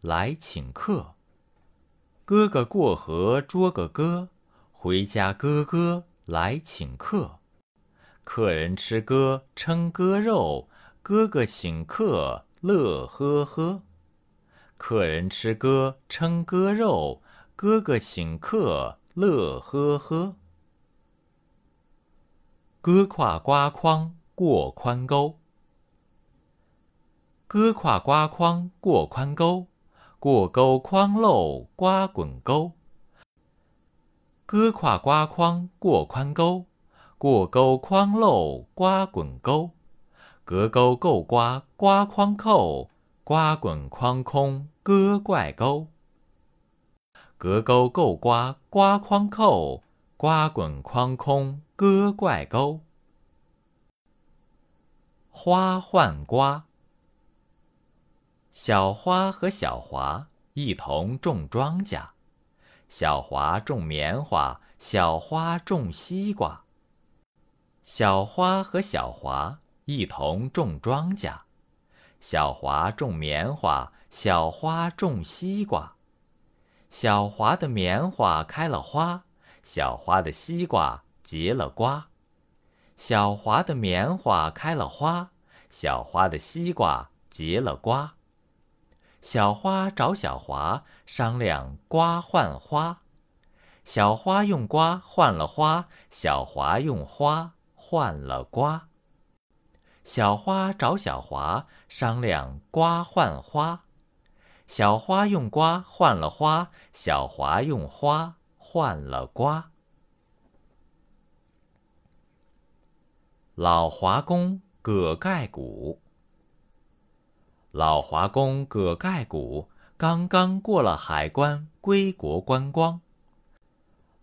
来请客。哥哥过河捉个哥，回家哥哥来请客。客人吃哥称哥肉，哥哥请客乐呵呵。客人吃哥称哥肉，哥哥请客乐呵呵。哥挎瓜筐过宽沟，哥挎瓜筐过宽沟，过沟筐漏瓜滚沟。哥跨瓜筐过宽沟，过沟筐漏瓜滚沟。隔沟够瓜瓜筐扣，瓜滚筐空哥怪沟。隔沟够瓜瓜筐扣，瓜滚筐空。哥怪沟，花换瓜。小花和小华一同种庄稼，小华种棉花，小花种西瓜。小花和小华一同种庄稼，小华种棉花，小花种西瓜。小华的棉花开了花，小花的西瓜。结了瓜，小华的棉花开了花，小花的西瓜结了瓜。小花找小华商量瓜换花，小花用瓜换了花，小华用花换了瓜。小花找小华商量瓜换花，小花用瓜换了花，小华用花换了瓜。老华工葛盖谷。老华工葛盖古刚刚过了海关，归国观光。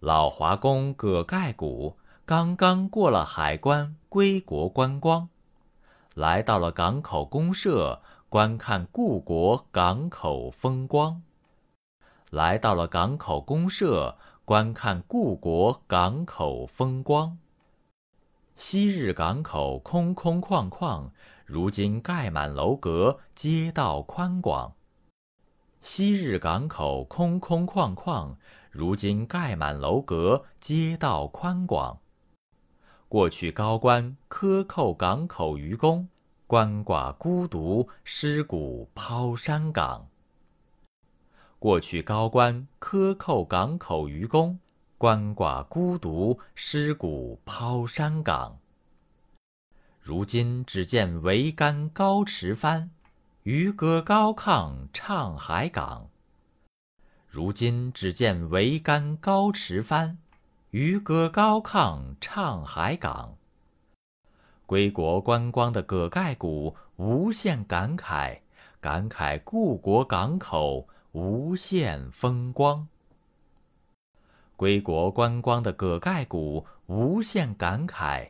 老华工葛盖古刚刚过了海关，归国观光，来到了港口公社，观看故国港口风光。来到了港口公社，观看故国港口风光。昔日港口空空旷旷，如今盖满楼阁，街道宽广。昔日港口空空旷旷，如今盖满楼阁，街道宽广。过去高官克扣港口渔工，鳏寡孤独尸骨抛山岗。过去高官克扣港口渔工。鳏寡孤独，尸骨抛山岗。如今只见桅杆高驰帆，渔歌高亢唱海港。如今只见桅杆高驰帆，渔歌高亢唱海港。归国观光的葛盖谷无限感慨，感慨故国港口无限风光。归国观光的葛盖谷无限感慨。